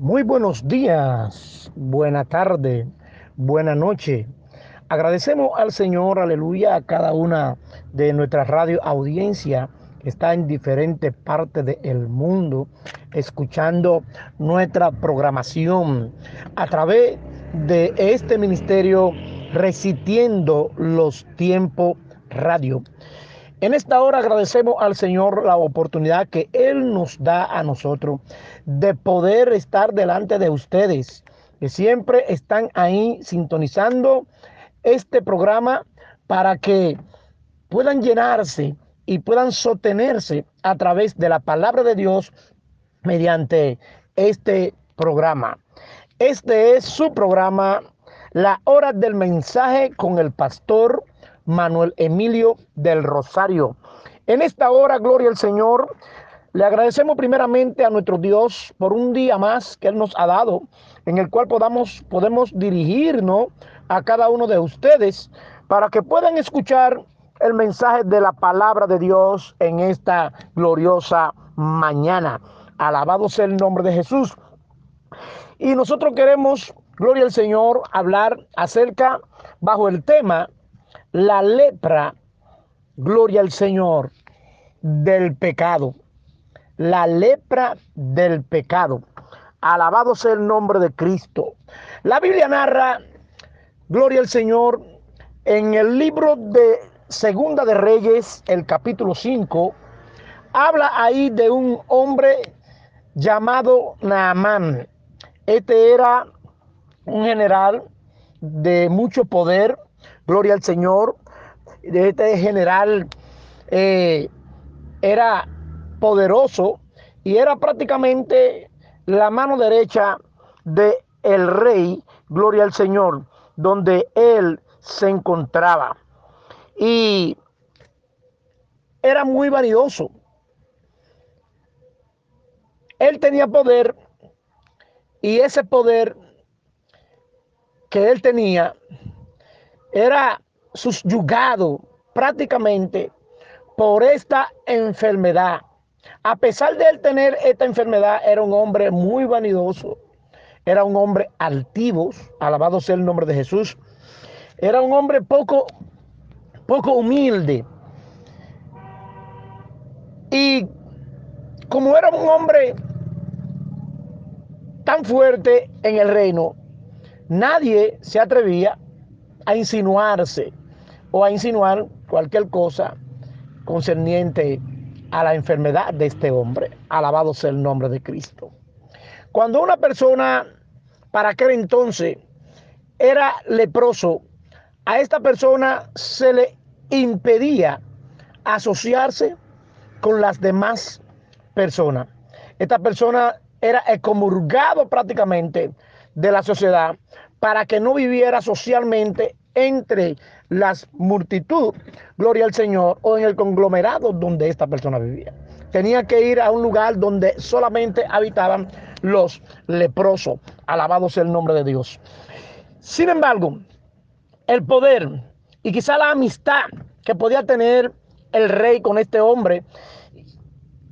Muy buenos días, buena tarde, buena noche. Agradecemos al Señor, aleluya, a cada una de nuestra radio audiencia que está en diferentes partes del mundo escuchando nuestra programación a través de este ministerio Resistiendo los Tiempos Radio. En esta hora agradecemos al Señor la oportunidad que Él nos da a nosotros de poder estar delante de ustedes, que siempre están ahí sintonizando este programa para que puedan llenarse y puedan sostenerse a través de la palabra de Dios mediante este programa. Este es su programa, La Hora del Mensaje con el pastor Manuel Emilio del Rosario. En esta hora, gloria al Señor, le agradecemos primeramente a nuestro Dios por un día más que Él nos ha dado, en el cual podamos, podemos dirigirnos a cada uno de ustedes para que puedan escuchar el mensaje de la palabra de Dios en esta gloriosa mañana. Alabado sea el nombre de Jesús. Y nosotros queremos, gloria al Señor, hablar acerca, bajo el tema, la lepra, gloria al Señor, del pecado. La lepra del pecado. Alabado sea el nombre de Cristo. La Biblia narra, gloria al Señor, en el libro de Segunda de Reyes, el capítulo 5, habla ahí de un hombre llamado Naamán. Este era un general de mucho poder, gloria al Señor. Este general eh, era poderoso y era prácticamente la mano derecha de el rey, gloria al Señor, donde él se encontraba. Y era muy vanidoso. Él tenía poder y ese poder que él tenía era subyugado prácticamente por esta enfermedad. A pesar de él tener esta enfermedad, era un hombre muy vanidoso, era un hombre altivo, alabado sea el nombre de Jesús, era un hombre poco, poco humilde. Y como era un hombre tan fuerte en el reino, nadie se atrevía a insinuarse o a insinuar cualquier cosa concerniente a la enfermedad de este hombre. Alabado sea el nombre de Cristo. Cuando una persona, para aquel entonces, era leproso, a esta persona se le impedía asociarse con las demás personas. Esta persona era excomulgado prácticamente de la sociedad para que no viviera socialmente entre las multitud, gloria al Señor, o en el conglomerado donde esta persona vivía. Tenía que ir a un lugar donde solamente habitaban los leprosos. Alabado sea el nombre de Dios. Sin embargo, el poder y quizá la amistad que podía tener el rey con este hombre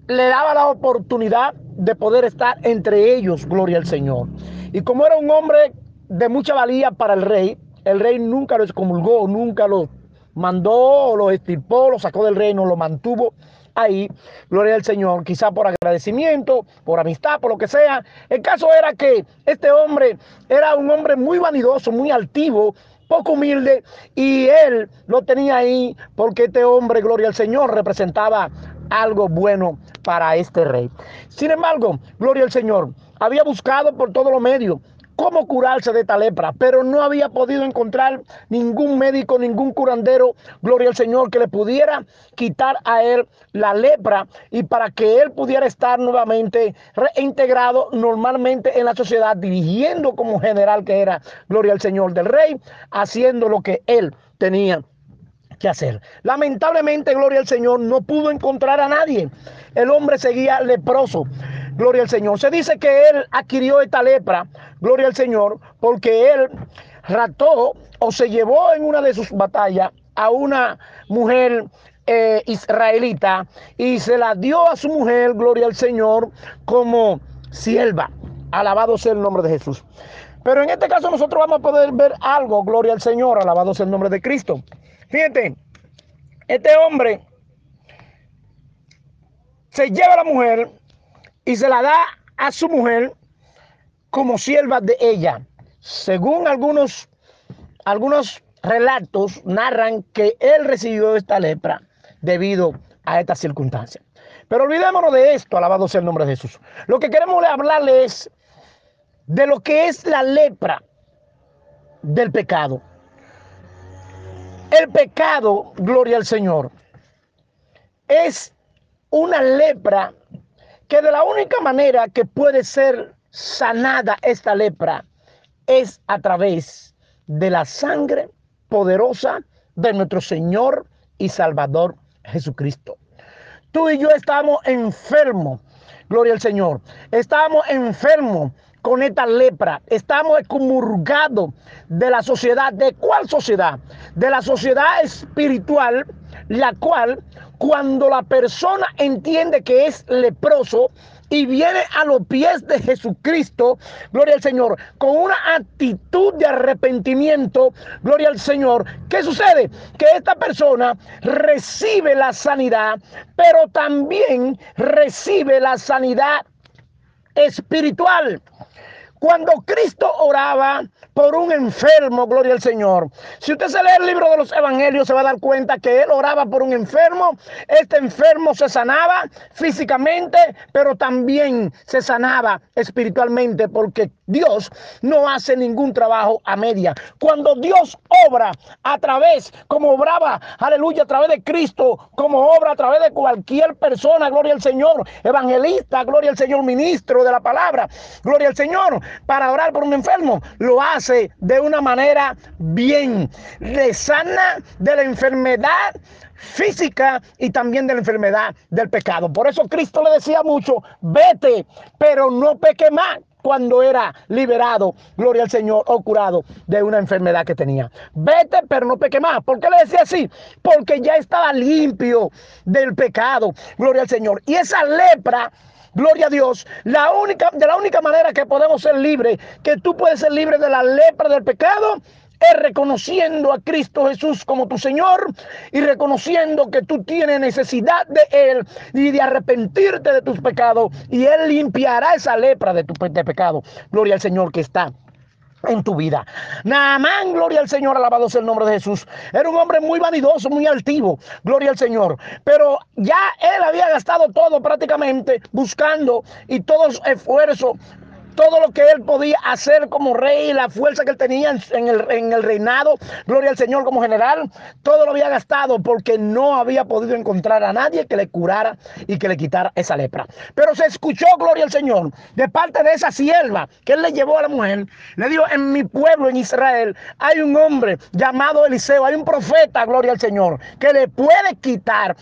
le daba la oportunidad de poder estar entre ellos, gloria al Señor. Y como era un hombre de mucha valía para el rey, el rey nunca lo excomulgó, nunca lo mandó, lo estirpó, lo sacó del reino, lo mantuvo ahí, gloria al Señor, quizá por agradecimiento, por amistad, por lo que sea. El caso era que este hombre era un hombre muy vanidoso, muy altivo, poco humilde, y él lo tenía ahí porque este hombre, gloria al Señor, representaba algo bueno para este rey. Sin embargo, gloria al Señor, había buscado por todos los medios cómo curarse de esta lepra, pero no había podido encontrar ningún médico, ningún curandero, gloria al Señor, que le pudiera quitar a él la lepra y para que él pudiera estar nuevamente reintegrado normalmente en la sociedad, dirigiendo como general que era, gloria al Señor del rey, haciendo lo que él tenía que hacer. Lamentablemente, gloria al Señor, no pudo encontrar a nadie. El hombre seguía leproso. Gloria al Señor. Se dice que él adquirió esta lepra, gloria al Señor, porque él rató o se llevó en una de sus batallas a una mujer eh, israelita y se la dio a su mujer, gloria al Señor, como sierva. Alabado sea el nombre de Jesús. Pero en este caso nosotros vamos a poder ver algo, gloria al Señor, alabado sea el nombre de Cristo. Fíjate, este hombre se lleva a la mujer y se la da a su mujer como sierva de ella. Según algunos, algunos relatos narran que él recibió esta lepra debido a esta circunstancia. Pero olvidémonos de esto, alabado sea el nombre de Jesús. Lo que queremos hablarle es de lo que es la lepra del pecado. El pecado, gloria al Señor, es una lepra que de la única manera que puede ser sanada esta lepra es a través de la sangre poderosa de nuestro Señor y Salvador Jesucristo. Tú y yo estamos enfermos, gloria al Señor. Estamos enfermos con esta lepra. Estamos excomulgados de la sociedad. ¿De cuál sociedad? De la sociedad espiritual, la cual cuando la persona entiende que es leproso, y viene a los pies de Jesucristo, gloria al Señor, con una actitud de arrepentimiento, gloria al Señor. ¿Qué sucede? Que esta persona recibe la sanidad, pero también recibe la sanidad espiritual. Cuando Cristo oraba por un enfermo, gloria al Señor. Si usted se lee el libro de los evangelios, se va a dar cuenta que él oraba por un enfermo. Este enfermo se sanaba físicamente, pero también se sanaba espiritualmente, porque Dios no hace ningún trabajo a media. Cuando Dios obra a través, como obraba, aleluya, a través de Cristo, como obra a través de cualquier persona, gloria al Señor, evangelista, gloria al Señor, ministro de la palabra, gloria al Señor, para orar por un enfermo, lo hace de una manera bien. Le sana de la enfermedad física y también de la enfermedad del pecado. Por eso Cristo le decía mucho, vete, pero no peque más cuando era liberado, gloria al Señor, o curado de una enfermedad que tenía. Vete, pero no peque más. ¿Por qué le decía así? Porque ya estaba limpio del pecado, gloria al Señor. Y esa lepra Gloria a Dios. La única, de la única manera que podemos ser libres, que tú puedes ser libre de la lepra del pecado, es reconociendo a Cristo Jesús como tu Señor y reconociendo que tú tienes necesidad de Él y de arrepentirte de tus pecados y Él limpiará esa lepra de tu de pecado. Gloria al Señor que está en tu vida. Naamán, gloria al Señor, alabado sea el nombre de Jesús. Era un hombre muy vanidoso, muy altivo, gloria al Señor. Pero ya él había gastado todo prácticamente buscando y todo su esfuerzo todo lo que él podía hacer como rey, la fuerza que él tenía en el, en el reinado, gloria al Señor como general, todo lo había gastado porque no había podido encontrar a nadie que le curara y que le quitara esa lepra. Pero se escuchó, gloria al Señor, de parte de esa sierva que él le llevó a la mujer, le dijo, en mi pueblo, en Israel, hay un hombre llamado Eliseo, hay un profeta, gloria al Señor, que le puede quitar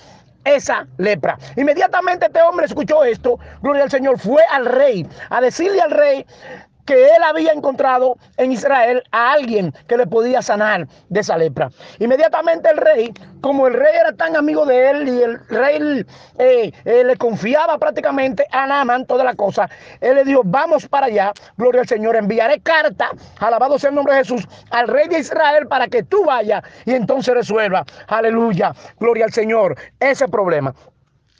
esa lepra. Inmediatamente este hombre escuchó esto, gloria al Señor, fue al rey a decirle al rey que él había encontrado en Israel a alguien que le podía sanar de esa lepra. Inmediatamente el rey, como el rey era tan amigo de él y el rey eh, eh, le confiaba prácticamente a Naaman toda la cosa, él le dijo, vamos para allá, gloria al Señor, enviaré carta, alabado sea el nombre de Jesús, al rey de Israel para que tú vayas y entonces resuelva, aleluya, gloria al Señor, ese problema.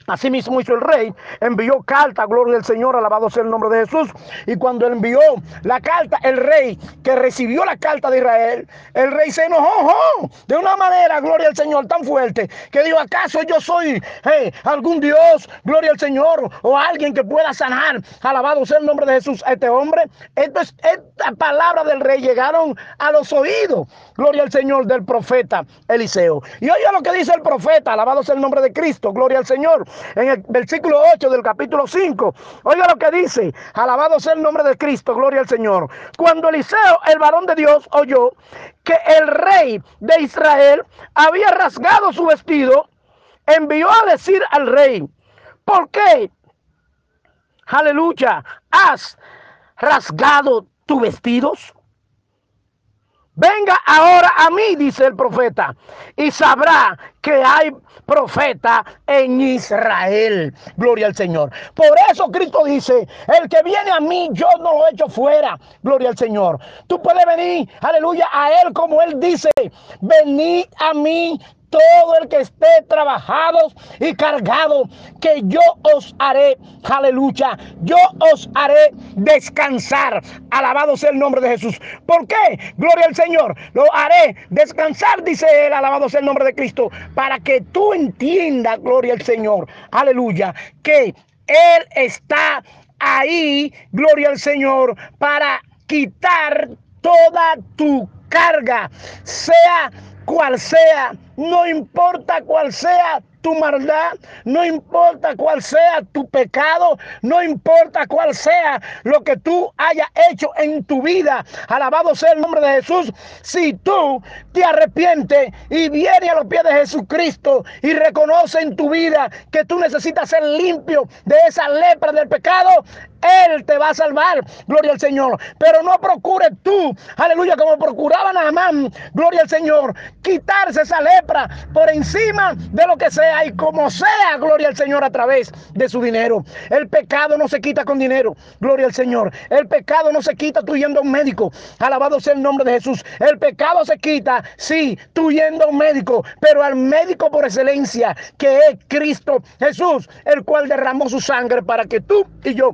Asimismo hizo el rey, envió carta, gloria al Señor, alabado sea el nombre de Jesús. Y cuando envió la carta, el rey que recibió la carta de Israel, el rey se enojó de una manera, gloria al Señor, tan fuerte, que dijo, ¿acaso yo soy algún Dios, gloria al Señor, o alguien que pueda sanar, alabado sea el nombre de Jesús a este hombre? Esto es, esta palabra del rey llegaron a los oídos, gloria al Señor, del profeta Eliseo. Y oiga lo que dice el profeta, alabado sea el nombre de Cristo, gloria al Señor en el versículo 8 del capítulo 5. Oiga lo que dice, alabado sea el nombre de Cristo, gloria al Señor. Cuando Eliseo, el varón de Dios, oyó que el rey de Israel había rasgado su vestido, envió a decir al rey, ¿por qué? Aleluya, has rasgado tus vestidos. Venga ahora a mí, dice el profeta, y sabrá que hay profeta en Israel. Gloria al Señor. Por eso Cristo dice, el que viene a mí, yo no lo echo fuera. Gloria al Señor. Tú puedes venir, aleluya, a Él como Él dice, venid a mí todo el que esté trabajado y cargado, que yo os haré, aleluya, yo os haré descansar. Alabado sea el nombre de Jesús. ¿Por qué? Gloria al Señor. Lo haré descansar, dice él, alabado sea el nombre de Cristo, para que tú entiendas, gloria al Señor, aleluya, que Él está ahí, gloria al Señor, para quitar toda tu carga, sea cual sea, no importa cuál sea tu maldad, no importa cuál sea tu pecado, no importa cuál sea lo que tú hayas hecho en tu vida. Alabado sea el nombre de Jesús. Si tú te arrepientes y vienes a los pies de Jesucristo y reconoces en tu vida que tú necesitas ser limpio de esa lepra del pecado, él te va a salvar, gloria al Señor. Pero no procure tú, aleluya, como procuraba Naamán, gloria al Señor, quitarse esa lepra por encima de lo que sea y como sea, gloria al Señor, a través de su dinero. El pecado no se quita con dinero, gloria al Señor. El pecado no se quita tú yendo a un médico, alabado sea el nombre de Jesús. El pecado se quita, sí, tú yendo a un médico, pero al médico por excelencia, que es Cristo Jesús, el cual derramó su sangre para que tú y yo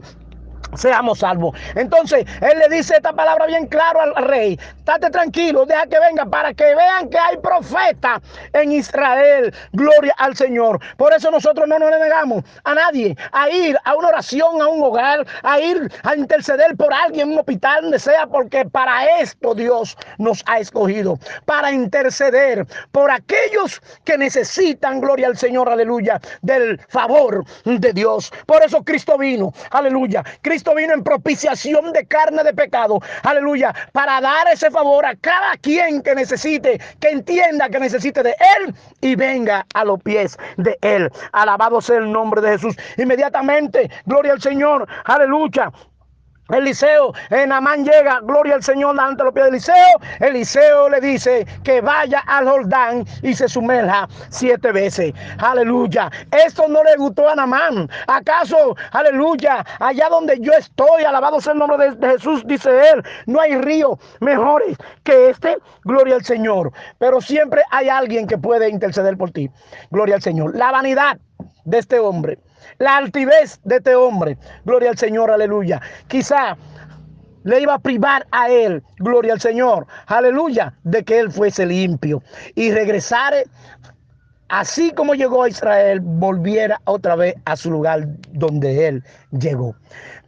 seamos salvos. Entonces, él le dice esta palabra bien claro al rey. Estate tranquilo, deja que venga para que vean que hay profeta en Israel. Gloria al Señor. Por eso nosotros no nos negamos a nadie a ir a una oración, a un hogar, a ir a interceder por alguien en un hospital, donde sea, porque para esto Dios nos ha escogido. Para interceder por aquellos que necesitan, gloria al Señor, aleluya, del favor de Dios. Por eso Cristo vino, aleluya. Cristo vino en propiciación de carne de pecado. Aleluya. Para dar ese favor a cada quien que necesite, que entienda que necesite de Él y venga a los pies de Él. Alabado sea el nombre de Jesús. Inmediatamente, gloria al Señor. Aleluya. Eliseo, en Amán llega, gloria al Señor, ante los pies de Eliseo. Eliseo le dice que vaya al Jordán y se sumerja siete veces. Aleluya. Esto no le gustó a Namán. ¿Acaso, aleluya, allá donde yo estoy, alabado sea el nombre de, de Jesús, dice él, no hay río mejores que este? Gloria al Señor. Pero siempre hay alguien que puede interceder por ti. Gloria al Señor. La vanidad de este hombre la altivez de este hombre. Gloria al Señor, aleluya. Quizá le iba a privar a él, gloria al Señor, aleluya, de que él fuese limpio y regresare así como llegó a Israel, volviera otra vez a su lugar donde él llegó.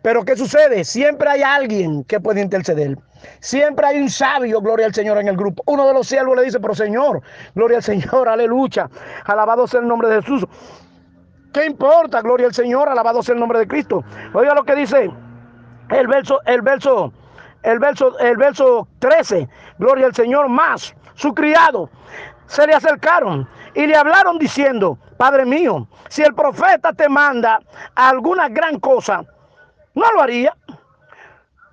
Pero ¿qué sucede? Siempre hay alguien que puede interceder. Siempre hay un sabio, gloria al Señor, en el grupo. Uno de los siervos le dice, pero Señor, gloria al Señor, aleluya, alabado sea el nombre de Jesús. ¿Qué importa? Gloria al Señor, alabado sea el nombre de Cristo. Oiga lo que dice el verso, el verso, el verso, el verso 13. Gloria al Señor, más su criado se le acercaron y le hablaron diciendo, Padre mío, si el profeta te manda alguna gran cosa, no lo haría.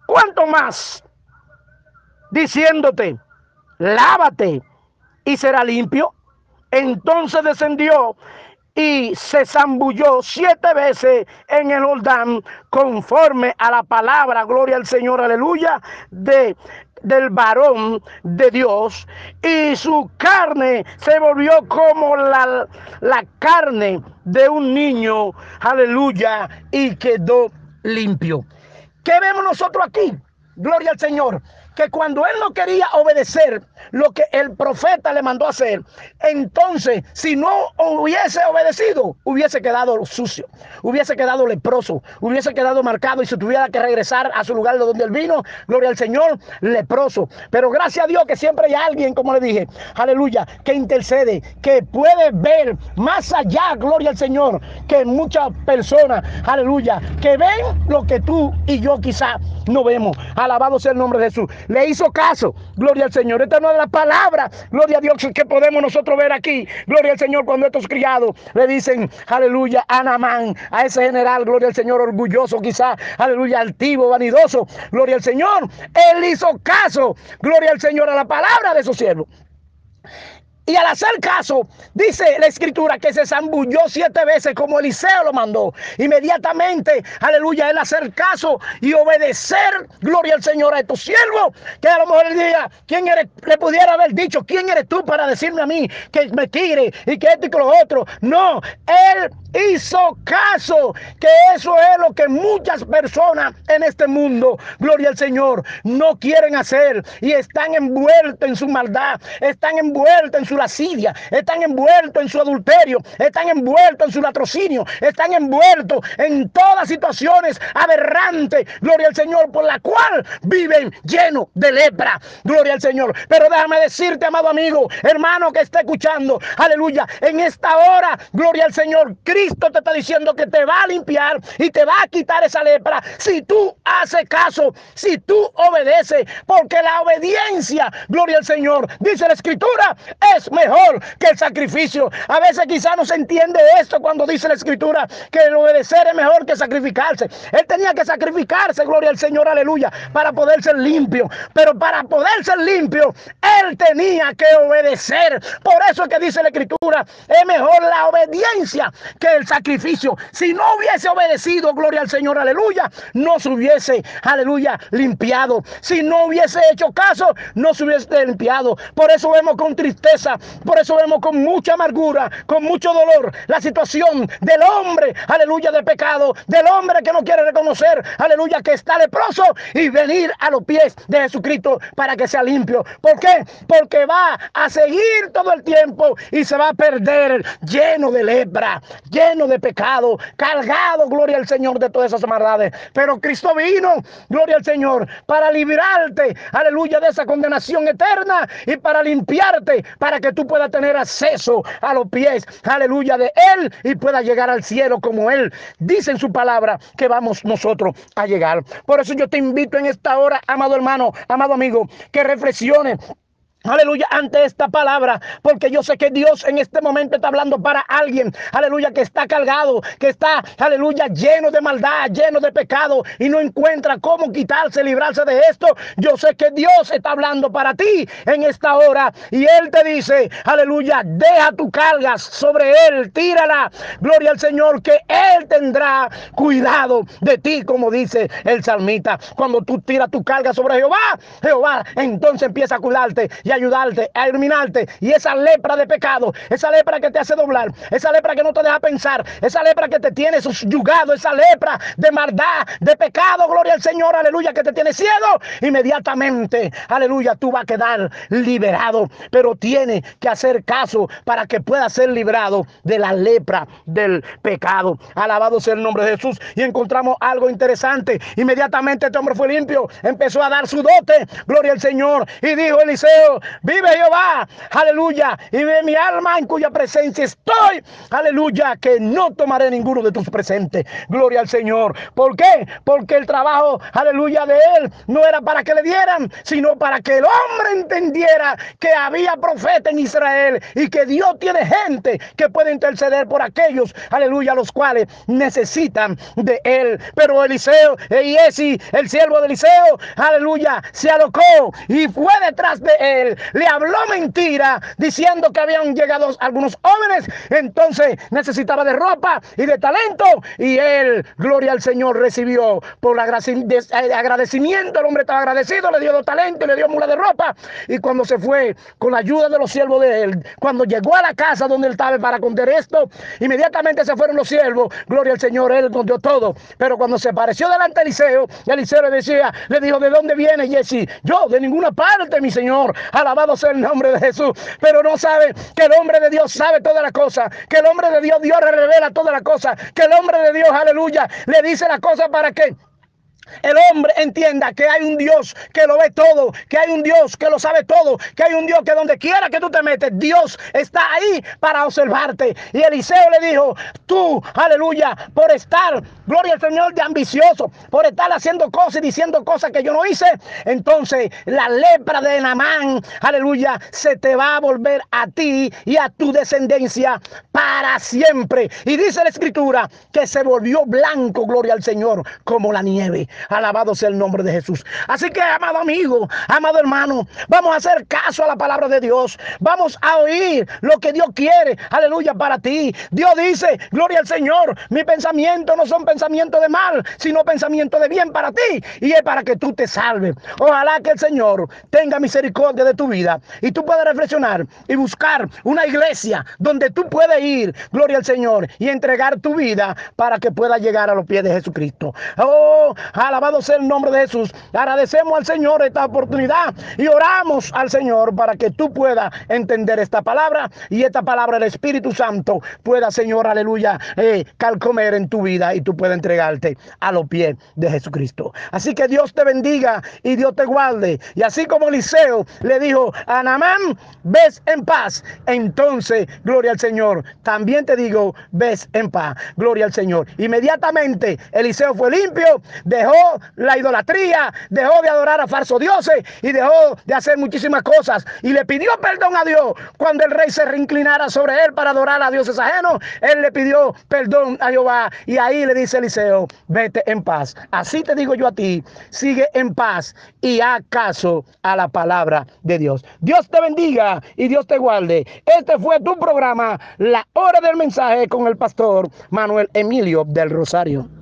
¿Cuánto más? Diciéndote, lávate y será limpio. Entonces descendió y se zambulló siete veces en el Jordán conforme a la palabra, gloria al Señor, aleluya, de del varón de Dios y su carne se volvió como la, la carne de un niño, aleluya, y quedó limpio. ¿Qué vemos nosotros aquí? Gloria al Señor que cuando él no quería obedecer lo que el profeta le mandó hacer, entonces si no hubiese obedecido, hubiese quedado sucio, hubiese quedado leproso, hubiese quedado marcado y se tuviera que regresar a su lugar de donde él vino, gloria al Señor, leproso. Pero gracias a Dios que siempre hay alguien, como le dije, aleluya, que intercede, que puede ver más allá, gloria al Señor, que muchas personas, aleluya, que ven lo que tú y yo quizá no vemos. Alabado sea el nombre de Jesús. Le hizo caso. Gloria al Señor. Esta no de la palabra, gloria a Dios, que podemos nosotros ver aquí, gloria al Señor, cuando estos criados le dicen, aleluya, a a ese general, gloria al Señor, orgulloso quizá, aleluya, altivo, vanidoso, gloria al Señor, él hizo caso, gloria al Señor, a la palabra de su siervo. Y al hacer caso, dice la escritura que se zambulló siete veces como Eliseo lo mandó. Inmediatamente, aleluya, él hacer caso y obedecer, gloria al Señor, a estos siervos. Que a lo mejor el día, ¿quién eres? Le pudiera haber dicho, ¿quién eres tú para decirme a mí que me tire y que esto y que lo otro? No, él hizo caso, que eso es lo que muchas personas en este mundo, gloria al Señor, no quieren hacer y están envueltos en su maldad, están envueltos en su lascidia, están envueltos en su adulterio, están envueltos en su latrocinio, están envueltos en todas situaciones aberrantes, gloria al Señor, por la cual viven llenos de lepra, gloria al Señor. Pero déjame decirte, amado amigo, hermano que está escuchando, aleluya, en esta hora, gloria al Señor, Cristo te está diciendo que te va a limpiar y te va a quitar esa lepra si tú haces caso, si tú obedeces, porque la obediencia, gloria al Señor, dice la escritura, es mejor que el sacrificio. A veces quizá no se entiende esto cuando dice la escritura que el obedecer es mejor que sacrificarse. Él tenía que sacrificarse, gloria al Señor, aleluya, para poder ser limpio. Pero para poder ser limpio, él tenía que obedecer. Por eso es que dice la escritura, es mejor la obediencia que el sacrificio. Si no hubiese obedecido, gloria al Señor, aleluya, no se hubiese, aleluya, limpiado. Si no hubiese hecho caso, no se hubiese limpiado. Por eso vemos con tristeza, por eso vemos con mucha amargura, con mucho dolor, la situación del hombre, aleluya, de pecado, del hombre que no quiere reconocer, aleluya, que está leproso y venir a los pies de Jesucristo para que sea limpio. ¿Por qué? Porque va a seguir todo el tiempo y se va a perder lleno de lepra, lleno de pecado, cargado, gloria al Señor, de todas esas maldades. Pero Cristo vino, gloria al Señor, para librarte, aleluya, de esa condenación eterna y para limpiarte, para que tú puedas tener acceso a los pies, aleluya, de Él y pueda llegar al cielo como Él dice en su palabra que vamos nosotros a llegar. Por eso yo te invito en esta hora, amado hermano, amado amigo, que reflexiones Aleluya, ante esta palabra, porque yo sé que Dios en este momento está hablando para alguien, aleluya, que está cargado, que está, aleluya, lleno de maldad, lleno de pecado y no encuentra cómo quitarse, librarse de esto. Yo sé que Dios está hablando para ti en esta hora y Él te dice, aleluya, deja tu carga sobre Él, tírala, gloria al Señor, que Él tendrá cuidado de ti, como dice el salmita. Cuando tú tiras tu carga sobre Jehová, Jehová entonces empieza a ayudarte, a iluminarte. Y esa lepra de pecado, esa lepra que te hace doblar, esa lepra que no te deja pensar, esa lepra que te tiene subyugado, esa lepra de maldad, de pecado, gloria al Señor, aleluya, que te tiene ciego, inmediatamente, aleluya, tú vas a quedar liberado. Pero tiene que hacer caso para que pueda ser librado de la lepra del pecado. Alabado sea el nombre de Jesús. Y encontramos algo interesante. Inmediatamente este hombre fue limpio, empezó a dar su dote, gloria al Señor. Y dijo Eliseo, Vive Jehová, aleluya. Y ve mi alma en cuya presencia estoy, aleluya, que no tomaré ninguno de tus presentes. Gloria al Señor. ¿Por qué? Porque el trabajo, aleluya, de él no era para que le dieran, sino para que el hombre entendiera que había profeta en Israel y que Dios tiene gente que puede interceder por aquellos, aleluya, los cuales necesitan de él. Pero Eliseo, y el siervo de Eliseo, aleluya, se alocó y fue detrás de él le habló mentira diciendo que habían llegado algunos jóvenes, entonces necesitaba de ropa y de talento y él, gloria al Señor, recibió por eh, agradecimiento, el hombre estaba agradecido, le dio talento y le dio mula de ropa. Y cuando se fue con la ayuda de los siervos de él, cuando llegó a la casa donde él estaba para contar esto, inmediatamente se fueron los siervos, gloria al Señor, él contó todo, pero cuando se apareció delante de Eliseo, Eliseo le decía, le dijo, ¿de dónde viene Jesse? Yo, de ninguna parte, mi Señor, Alabado sea el nombre de Jesús. Pero no sabe que el hombre de Dios sabe todas las cosas. Que el hombre de Dios, Dios revela todas las cosas. Que el hombre de Dios, aleluya, le dice las cosas para que el hombre entienda que hay un Dios que lo ve todo, que hay un Dios que lo sabe todo, que hay un Dios que donde quiera que tú te metes, Dios está ahí para observarte. Y Eliseo le dijo, tú, aleluya, por estar, gloria al Señor, de ambicioso, por estar haciendo cosas y diciendo cosas que yo no hice, entonces la lepra de Namán, aleluya, se te va a volver a ti y a tu descendencia para siempre. Y dice la escritura que se volvió blanco, gloria al Señor, como la nieve. Alabado sea el nombre de Jesús. Así que, amado amigo, amado hermano, vamos a hacer caso a la palabra de Dios. Vamos a oír lo que Dios quiere. Aleluya para ti. Dios dice, gloria al Señor, mi pensamiento no son pensamientos de mal, sino pensamientos de bien para ti. Y es para que tú te salves. Ojalá que el Señor tenga misericordia de tu vida y tú puedas reflexionar y buscar una iglesia donde tú puedes ir, gloria al Señor, y entregar tu vida para que pueda llegar a los pies de Jesucristo. Oh, Alabado sea el nombre de Jesús. Agradecemos al Señor esta oportunidad y oramos al Señor para que tú puedas entender esta palabra y esta palabra del Espíritu Santo pueda, Señor, aleluya, eh, calcomer en tu vida y tú puedas entregarte a los pies de Jesucristo. Así que Dios te bendiga y Dios te guarde. Y así como Eliseo le dijo a Namán, ves en paz. Entonces, gloria al Señor. También te digo, ves en paz. Gloria al Señor. Inmediatamente Eliseo fue limpio, dejó la idolatría, dejó de adorar a falsos dioses y dejó de hacer muchísimas cosas. Y le pidió perdón a Dios cuando el rey se reinclinara sobre él para adorar a dioses ajenos. Él le pidió perdón a Jehová y ahí le Eliseo, vete en paz. Así te digo yo a ti, sigue en paz y haz caso a la palabra de Dios. Dios te bendiga y Dios te guarde. Este fue tu programa, La Hora del Mensaje con el pastor Manuel Emilio del Rosario.